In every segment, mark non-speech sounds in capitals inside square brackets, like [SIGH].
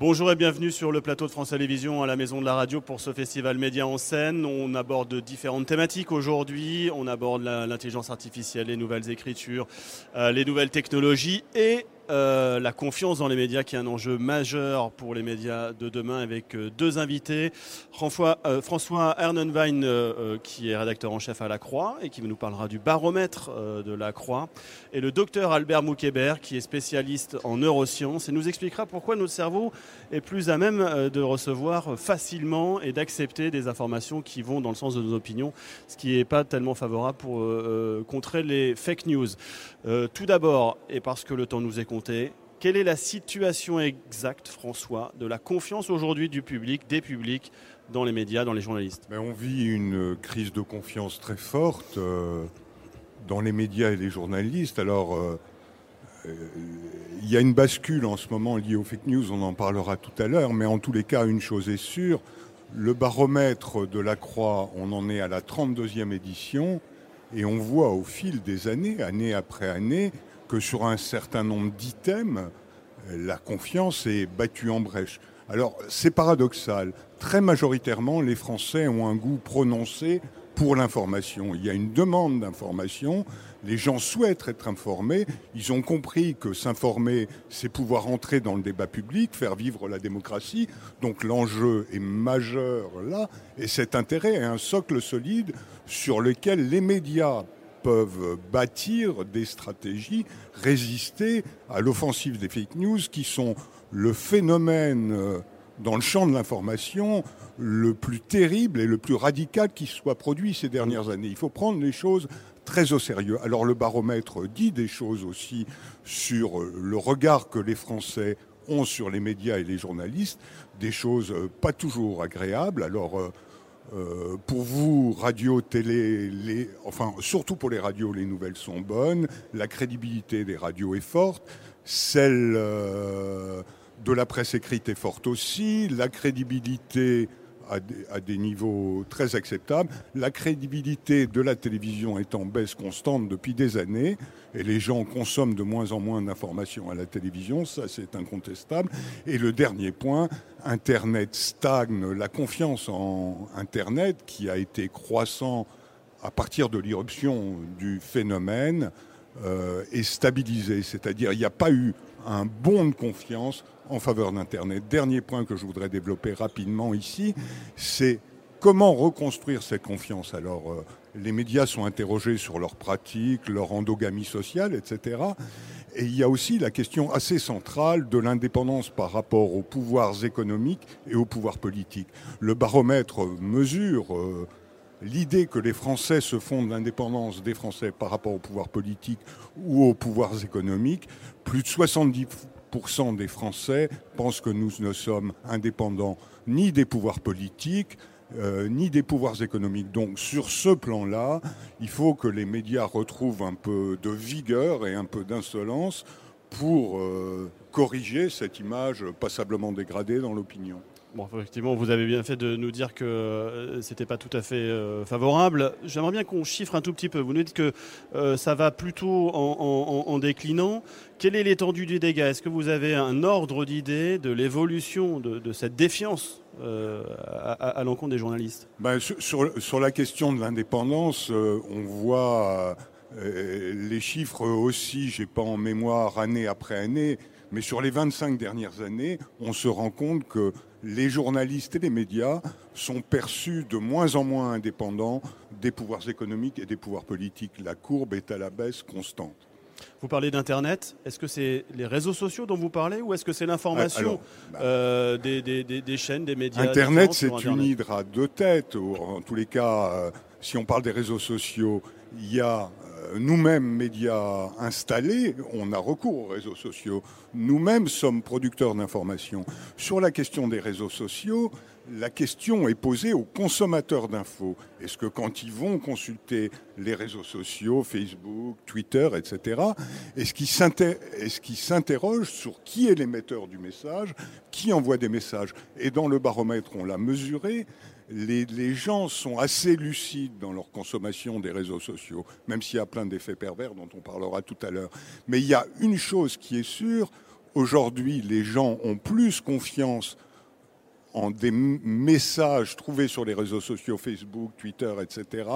Bonjour et bienvenue sur le plateau de France Télévisions à la Maison de la Radio pour ce festival Média en scène. On aborde différentes thématiques aujourd'hui. On aborde l'intelligence artificielle, les nouvelles écritures, euh, les nouvelles technologies et euh, la confiance dans les médias qui est un enjeu majeur pour les médias de demain avec euh, deux invités. François, euh, François Ernenwein qui est rédacteur en chef à La Croix et qui nous parlera du baromètre de La Croix et le docteur Albert Moukébert qui est spécialiste en neurosciences et nous expliquera pourquoi notre cerveau est plus à même de recevoir facilement et d'accepter des informations qui vont dans le sens de nos opinions, ce qui n'est pas tellement favorable pour contrer les fake news. tout d'abord, et parce que le temps nous est compté, quelle est la situation exacte, François, de la confiance aujourd'hui du public, des publics, dans les médias, dans les journalistes? Ben, On vit une crise de confiance très forte euh, dans les médias et les journalistes. Alors, euh, il y a une bascule en ce moment liée aux fake news, on en parlera tout à l'heure, mais en tous les cas, une chose est sûre, le baromètre de la Croix, on en est à la 32e édition, et on voit au fil des années, année après année, que sur un certain nombre d'items, la confiance est battue en brèche. Alors c'est paradoxal. Très majoritairement, les Français ont un goût prononcé pour l'information. Il y a une demande d'information. Les gens souhaitent être informés. Ils ont compris que s'informer, c'est pouvoir entrer dans le débat public, faire vivre la démocratie. Donc l'enjeu est majeur là. Et cet intérêt est un socle solide sur lequel les médias peuvent bâtir des stratégies, résister à l'offensive des fake news qui sont le phénomène euh, dans le champ de l'information le plus terrible et le plus radical qui soit produit ces dernières années. Il faut prendre les choses très au sérieux. Alors le baromètre dit des choses aussi sur euh, le regard que les Français ont sur les médias et les journalistes, des choses euh, pas toujours agréables. Alors euh, pour vous, radio, télé, enfin surtout pour les radios, les nouvelles sont bonnes. La crédibilité des radios est forte. Celle euh, de la presse écrite est forte aussi. La crédibilité à des, niveaux très acceptables. La crédibilité de la télévision est en baisse constante depuis des années et les gens consomment de moins en moins d'informations à la télévision, ça c'est incontestable. Et le dernier point, Internet stagne, la confiance en Internet qui a été croissant à partir de l'irruption du phénomène euh, est stabilisée, c'est-à-dire il n'y a pas eu un bond de confiance en faveur d'Internet. Dernier point que je voudrais développer rapidement ici, c'est comment reconstruire cette confiance. Alors, euh, les médias sont interrogés sur leurs pratiques, leur endogamie sociale, etc. Et il y a aussi la question assez centrale de l'indépendance par rapport aux pouvoirs économiques et aux pouvoirs politiques. Le baromètre mesure euh, l'idée que les Français se font de l'indépendance des Français par rapport aux pouvoirs politiques ou aux pouvoirs économiques. Plus de 70% des Français pensent que nous ne sommes indépendants ni des pouvoirs politiques, euh, ni des pouvoirs économiques. Donc sur ce plan-là, il faut que les médias retrouvent un peu de vigueur et un peu d'insolence pour euh, corriger cette image passablement dégradée dans l'opinion. Bon, effectivement, vous avez bien fait de nous dire que euh, c'était pas tout à fait euh, favorable. J'aimerais bien qu'on chiffre un tout petit peu. Vous nous dites que euh, ça va plutôt en, déclinant. Quelle est l'étendue du dégât Est-ce que vous avez un ordre d'idée de l'évolution de, cette défiance à, l'encontre des journalistes? Ben, sur, sur, la question de l'indépendance, on voit les chiffres aussi, j'ai pas en mémoire année après année, mais sur les 25 dernières années, on se rend compte que les journalistes et les médias sont perçus de moins en moins indépendants des pouvoirs économiques et des pouvoirs politiques. La courbe est à la baisse constante. Vous parlez d'Internet. Est-ce que c'est les réseaux sociaux dont vous parlez ou est-ce que c'est l'information bah, euh, des, chaînes, des médias Internet, c'est une hydre à deux têtes. En tous les cas, euh, si on parle des réseaux sociaux, il y a nous-mêmes, médias installés, on a recours aux réseaux sociaux. Nous-mêmes sommes producteurs d'informations. Sur la question des réseaux sociaux, la question est posée aux consommateurs d'infos. Est-ce que quand ils vont consulter les réseaux sociaux, Facebook, Twitter, etc., est-ce qu'ils s'interrogent sur qui est l'émetteur du message, qui envoie des messages? Et dans le baromètre, on l'a mesuré, les, gens sont assez lucides dans leur consommation des réseaux sociaux, même s'il y a plein d'effets pervers dont on parlera tout à l'heure. Mais il y a une chose qui est sûre, aujourd'hui les gens ont plus confiance en des messages trouvés sur les réseaux sociaux, Facebook, Twitter, etc.,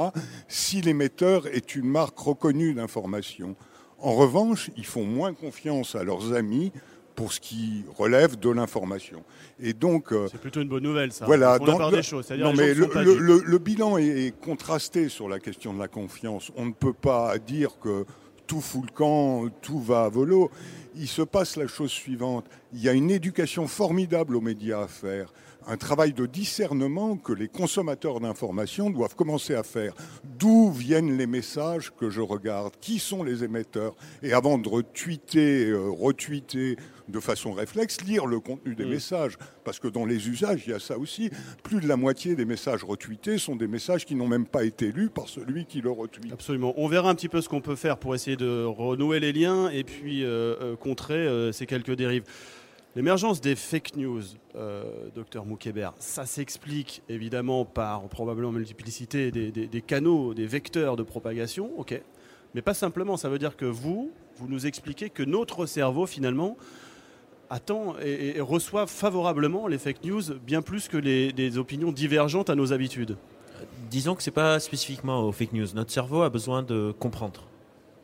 si l'émetteur est une marque reconnue d'information. En revanche, ils font moins confiance à leurs amis pour ce qui relève de l'information. Et donc, euh, c'est plutôt une bonne nouvelle, ça. Voilà. dans, des choses. Non, mais le, le, bilan est, contrasté sur la question de la confiance. On ne peut pas dire que tout fout le camp, tout va à volo. Il se passe la chose suivante. Il y a une éducation formidable aux médias à faire un travail de discernement que les consommateurs d'informations doivent commencer à faire. D'où viennent les messages que je regarde? Qui sont les émetteurs? Et avant de retweeter, euh, retweeter de façon réflexe, lire le contenu des mm. messages. Parce que dans les usages, il y a ça aussi. Plus de la moitié des messages retweetés sont des messages qui n'ont même pas été lus par celui qui le retweet. Absolument. On verra un petit peu ce qu'on peut faire pour essayer de renouer les liens et puis euh, euh, contrer ces quelques dérives. L'émergence des fake news, euh, docteur Moukébert, ça s'explique évidemment par probablement multiplicité des, canaux, des vecteurs de propagation, ok, mais pas simplement. Ça veut dire que vous, vous nous expliquez que notre cerveau finalement attend et, reçoit favorablement les fake news bien plus que les, des opinions divergentes à nos habitudes. Disons que ce n'est pas spécifiquement aux fake news. Notre cerveau a besoin de comprendre.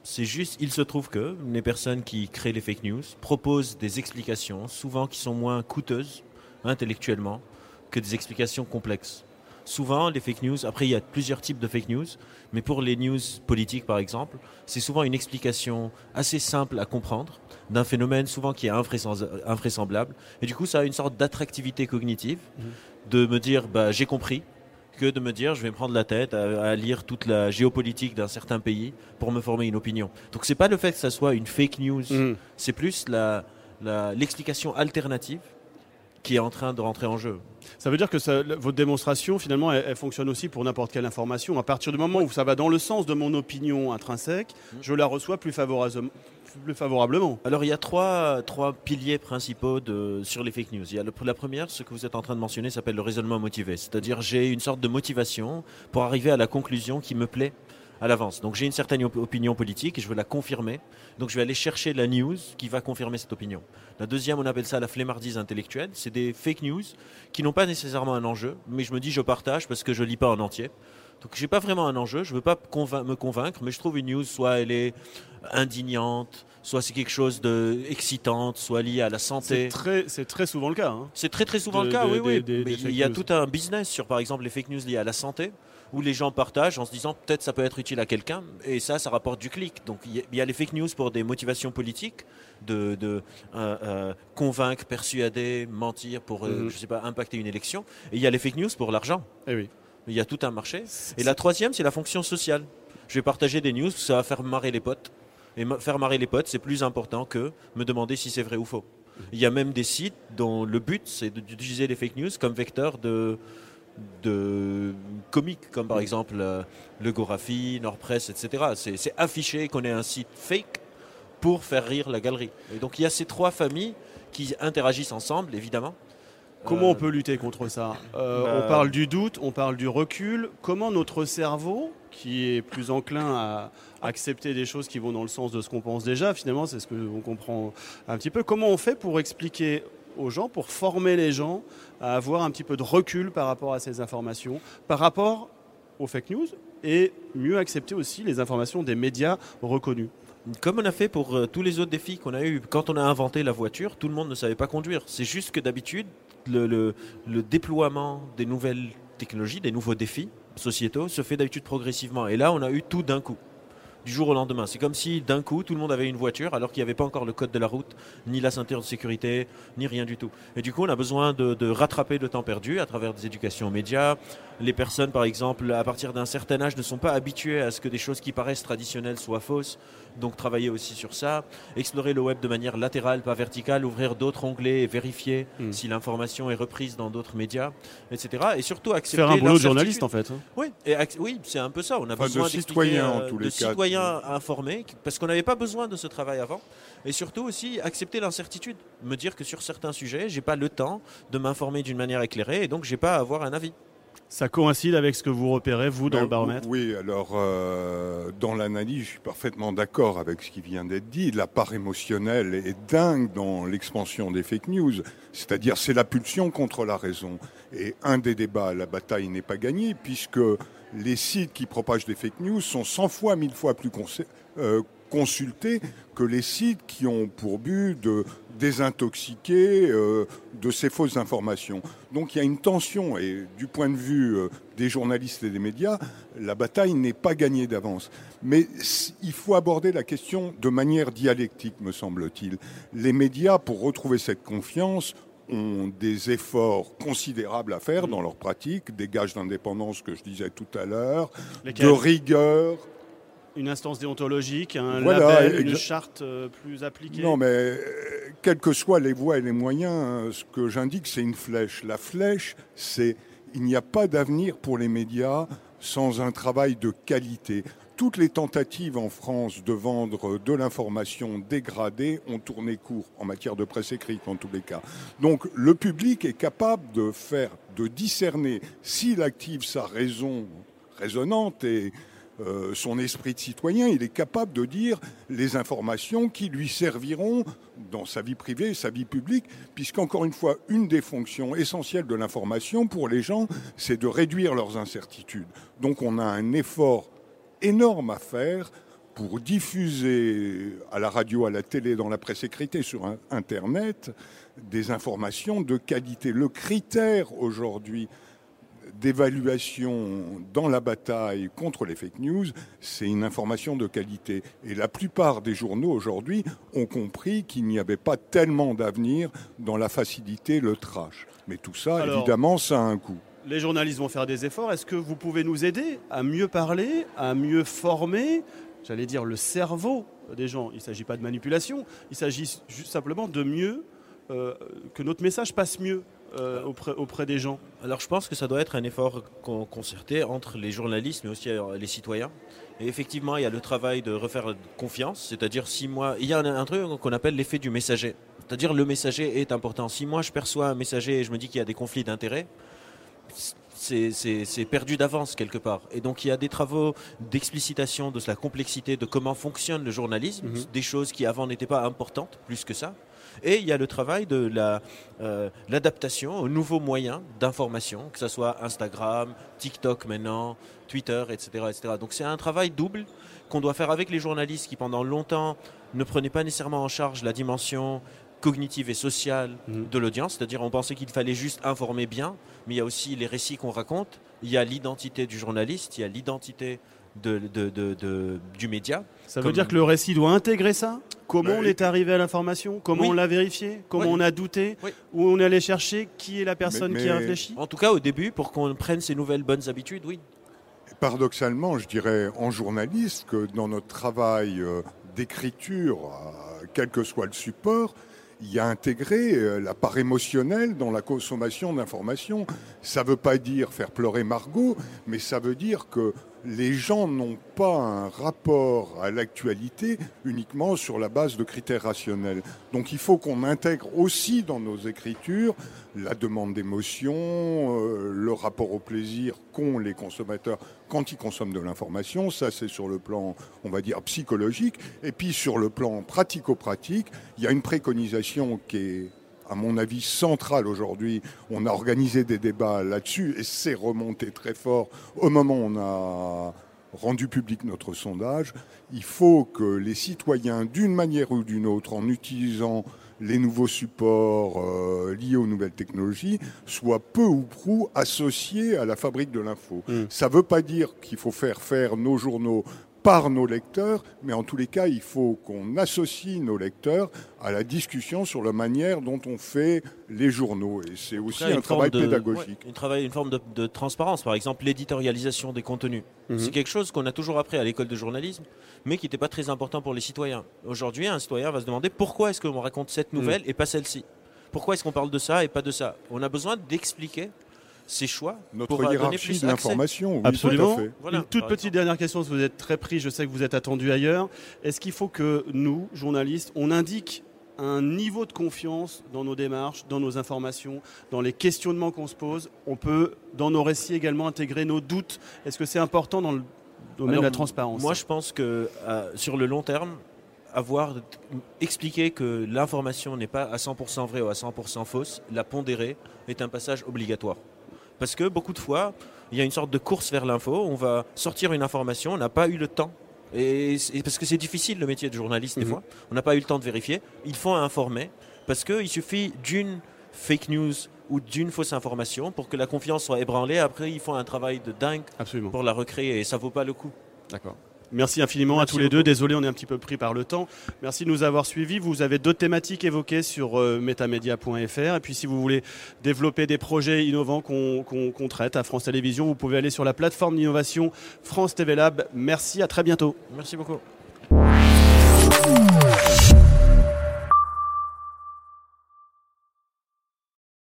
C'est juste, il se trouve que les personnes qui créent les fake news proposent des explications, souvent qui sont moins coûteuses intellectuellement que des explications complexes. Souvent, les fake news, après il y a plusieurs types de fake news, mais pour les news politiques par exemple, c'est souvent une explication assez simple à comprendre d'un phénomène souvent qui est invraisemblable. Et du coup, ça a une sorte d'attractivité cognitive mmh. de me dire, bah, j'ai compris, que de me dire je vais me prendre la tête à, lire toute la géopolitique d'un certain pays pour me former une opinion. Donc c'est pas le fait que ça soit une fake news, mm. c'est plus l'explication alternative qui est en train de rentrer en jeu. Ça veut dire que votre démonstration, finalement, elle, fonctionne aussi pour n'importe quelle information. À partir du moment où ça va dans le sens de mon opinion intrinsèque, mm. je la reçois plus favorablement, plus favorablement Alors il y a trois, trois piliers principaux de, sur les fake news. Il y a la première, ce que vous êtes en train de mentionner, s'appelle le raisonnement motivé. C'est-à-dire j'ai une sorte de motivation pour arriver à la conclusion qui me plaît à l'avance. Donc j'ai une certaine opinion politique et je veux la confirmer. Donc je vais aller chercher la news qui va confirmer cette opinion. La deuxième, on appelle ça la flemmardise intellectuelle. C'est des fake news qui n'ont pas nécessairement un enjeu, mais je me dis je partage parce que je lis pas en entier. Donc j'ai pas vraiment un enjeu, je veux pas me convaincre, mais je trouve une news soit elle est indignante, soit c'est quelque chose de soit lié à la santé. C'est très, c'est très souvent le cas. Hein. C'est très très souvent le cas, oui, oui. il y a tout un business sur, par exemple, les fake news liées à la santé, où les gens partagent en se disant peut-être ça peut être utile à quelqu'un, et ça, ça rapporte du clic. Donc il y, a les fake news pour des motivations politiques, de, de euh, euh, convaincre, persuader, mentir pour, euh, mhm. je sais pas, impacter une élection, et il y a les fake news pour l'argent. Eh oui. Il y a tout un marché. Et la troisième, c'est la fonction sociale. Je vais partager des news, ça va faire marrer les potes. Et faire marrer les potes, c'est plus important que me demander si c'est vrai ou faux. Il y a même des sites dont le but, c'est d'utiliser les fake news comme vecteur de, de comiques, comme par exemple euh, le Gorafi, Nordpress, etc. C'est affiché qu'on est un site fake pour faire rire la galerie. Et donc il y a ces trois familles qui interagissent ensemble, évidemment. Comment on peut lutter contre ça [LAUGHS] euh, bah, On parle du doute, on parle du recul. Comment notre cerveau, qui est plus enclin à accepter des choses qui vont dans le sens de ce qu'on pense déjà, finalement, c'est ce que on comprend un petit peu. Comment on fait pour expliquer aux gens, pour former les gens à avoir un petit peu de recul par rapport à ces informations, par rapport aux fake news et mieux accepter aussi les informations des médias reconnus comme on a fait pour euh, tous les autres défis qu'on a eu, quand on a inventé la voiture, tout le monde ne savait pas conduire. C'est juste que d'habitude, le, déploiement des nouvelles technologies, des nouveaux défis sociétaux se fait d'habitude progressivement. Et là, on a eu tout d'un coup du jour au lendemain. C'est comme si d'un coup tout le monde avait une voiture alors qu'il n'y avait pas encore le code de la route, ni la ceinture de sécurité, ni rien du tout. Et du coup, on a besoin de, de rattraper le temps perdu à travers des éducations aux médias. Les personnes, par exemple, à partir d'un certain âge, ne sont pas habituées à ce que des choses qui paraissent traditionnelles soient fausses donc travailler aussi sur ça, explorer le web de manière latérale, pas verticale, ouvrir d'autres onglets et vérifier hmm. si l'information est reprise dans d'autres médias, etc. Et surtout accepter faire un boulot de journaliste en fait. Hein. Oui, et oui, c'est un peu ça. On a besoin de citoyens, en tous les de citoyens informés, parce qu'on n'avait pas besoin de ce travail avant. Et surtout aussi accepter l'incertitude, me dire que sur certains sujets, j'ai pas le temps de m'informer d'une manière éclairée, et donc j'ai pas à avoir un avis. Ça coïncide avec ce que vous repérez, vous, dans Ben, le baromètre? Oui, alors euh, dans l'analyse, je suis parfaitement d'accord avec ce qui vient d'être dit. La part émotionnelle est dingue dans l'expansion des fake news. C'est-à-dire, c'est la pulsion contre la raison. Et un des débats, la bataille n'est pas gagnée, puisque les sites qui propagent des fake news sont 100 fois, 1000 fois plus euh, consultés que les sites qui ont pour but de désintoxiquer euh, de ces fausses informations. Donc il y a une tension et du point de vue euh, des journalistes et des médias, la bataille n'est pas gagnée d'avance. Mais il faut aborder la question de manière dialectique, me semble-t-il. Les médias, pour retrouver cette confiance, ont des efforts considérables à faire dans leur pratique, des gages d'indépendance que je disais tout à l'heure, de rigueur, Une instance déontologique, un Voilà, label, une charte euh, plus appliquée? Non, mais euh, quels que soient les voies et les moyens, hein, ce que j'indique, c'est une flèche. La flèche, c'est il n'y a pas d'avenir pour les médias sans un travail de qualité. Toutes les tentatives en France de vendre de l'information dégradée ont tourné court en matière de presse écrite en tous les cas. Donc le public est capable de faire, de discerner s'il active sa raison raisonnante et euh, son esprit de citoyen, il est capable de dire les informations qui lui serviront dans sa vie privée et sa vie publique, puisqu'encore une fois, une des fonctions essentielles de l'information pour les gens, c'est de réduire leurs incertitudes. Donc on a un effort énorme à faire pour diffuser à la radio, à la télé, dans la presse écrite et sur Internet des informations de qualité. Le critère aujourd'hui d'évaluation dans la bataille contre les fake news, c'est une information de qualité. Et la plupart des journaux aujourd'hui ont compris qu'il n'y avait pas tellement d'avenir dans la facilité, le trash. Mais tout ça, Alors- évidemment, ça a un coût. Les journalistes vont faire des efforts. Est-ce que vous pouvez nous aider à mieux parler, à mieux former, j'allais dire, le cerveau des gens? Il ne s'agit pas de manipulation, il s'agit simplement de mieux, euh, que notre message passe mieux euh, auprès, des gens. Alors je pense que ça doit être un effort con- concerté entre les journalistes mais aussi euh, les citoyens. Et effectivement, il y a le travail de refaire confiance, c'est-à-dire si moi, il y a un, un truc qu'on appelle l'effet du messager. C'est-à-dire le messager est important. Si moi je perçois un messager et je me dis qu'il y a des conflits d'intérêts, c'est- perdu d'avance quelque part. Et donc il y a des travaux d'explicitation de la complexité de comment fonctionne le journalisme, Mhm. des choses qui avant n'étaient pas importantes plus que ça. Et il y a le travail de la, euh, l'adaptation aux nouveaux moyens d'information, que ce soit Instagram, TikTok maintenant, Twitter, etc. etc. Donc c'est un travail double qu'on doit faire avec les journalistes qui pendant longtemps ne prenaient pas nécessairement en charge la dimension cognitive et sociale Mhm. de l'audience, c'est-à-dire on pensait qu'il fallait juste informer bien, mais il y a aussi les récits qu'on raconte, il y a l'identité du journaliste, il y a l'identité de, de- de- de- du média. Ça veut Comme- dire que le récit doit intégrer ça? Comment Bah, on est arrivé à l'information? Comment Oui. on l'a vérifié? Comment Oui. on a douté Oui. Où on est allé chercher Qui est la personne Mais- qui a réfléchi? En tout cas au début, pour qu'on prenne ces nouvelles bonnes habitudes, oui. Paradoxalement, je dirais en journaliste que dans notre travail euh, d'écriture, euh, quel que soit le support, y a intégré euh, la part émotionnelle dans la consommation d'informations. Ça ne veut pas dire faire pleurer Margot, mais ça veut dire que les gens n'ont pas un rapport à l'actualité uniquement sur la base de critères rationnels. Donc il faut qu'on intègre aussi dans nos écritures la demande d'émotion, euh, le rapport au plaisir qu'ont les consommateurs quand ils consomment de l'information. Ça, c'est sur le plan, on va dire, psychologique. Et puis sur le plan pratico-pratique, il y a une préconisation qui est à mon avis, centrale aujourd'hui. On a organisé des débats là-dessus et c'est remonté très fort au moment où on a rendu public notre sondage. Il faut que les citoyens, d'une manière ou d'une autre, en utilisant les nouveaux supports euh, liés aux nouvelles technologies, soient peu ou prou associés à la fabrique de l'info. Mm. Ça ne veut pas dire qu'il faut faire faire nos journaux par nos lecteurs, mais en tous les cas, il faut qu'on associe nos lecteurs à la discussion sur la manière dont on fait les journaux. Et c'est aussi un une forme travail de- pédagogique. ouais, une, travail- une forme de, de transparence, par exemple l'éditorialisation des contenus. Mhm. C'est quelque chose qu'on a toujours appris à l'école de journalisme, mais qui n'était pas très important pour les citoyens. Aujourd'hui, un citoyen va se demander pourquoi est-ce qu'on raconte cette nouvelle et pas celle-ci? Pourquoi est-ce qu'on parle de ça et pas de ça? On a besoin d'expliquer ses choix Notre pour euh, donner hiérarchie plus de l'information, oui, Absolument. tout à fait. Voilà, Une toute petite dernière question, vous êtes très pris, je sais que vous êtes attendu ailleurs. Est-ce qu'il faut que nous, journalistes, on indique un niveau de confiance dans nos démarches, dans nos informations, dans les questionnements qu'on se pose? On peut, dans nos récits également, intégrer nos doutes. Est-ce que c'est important dans le domaine de la transparence? Moi, je pense que euh, sur le long terme, avoir expliqué que l'information n'est pas à 100% vraie ou à 100% fausse, la pondérer est un passage obligatoire. Parce que beaucoup de fois, il y a une sorte de course vers l'info, on va sortir une information, on n'a pas eu le temps. Et, parce que c'est difficile le métier de journaliste des mhm. fois, on n'a pas eu le temps de vérifier. Il faut informer parce qu'il suffit d'une fake news ou d'une fausse information pour que la confiance soit ébranlée. Après, ils font un travail de dingue pour la recréer et ça vaut pas le coup. D'accord. Merci infiniment à tous les deux. Désolé, on est un petit peu pris par le temps. Merci de nous avoir suivis. Vous avez d'autres thématiques évoquées sur euh, metamedia.fr. Et puis, si vous voulez développer des projets innovants qu'on traite à France Télévisions, vous pouvez aller sur la plateforme d'innovation France TV Lab. Merci, à très bientôt. Merci beaucoup.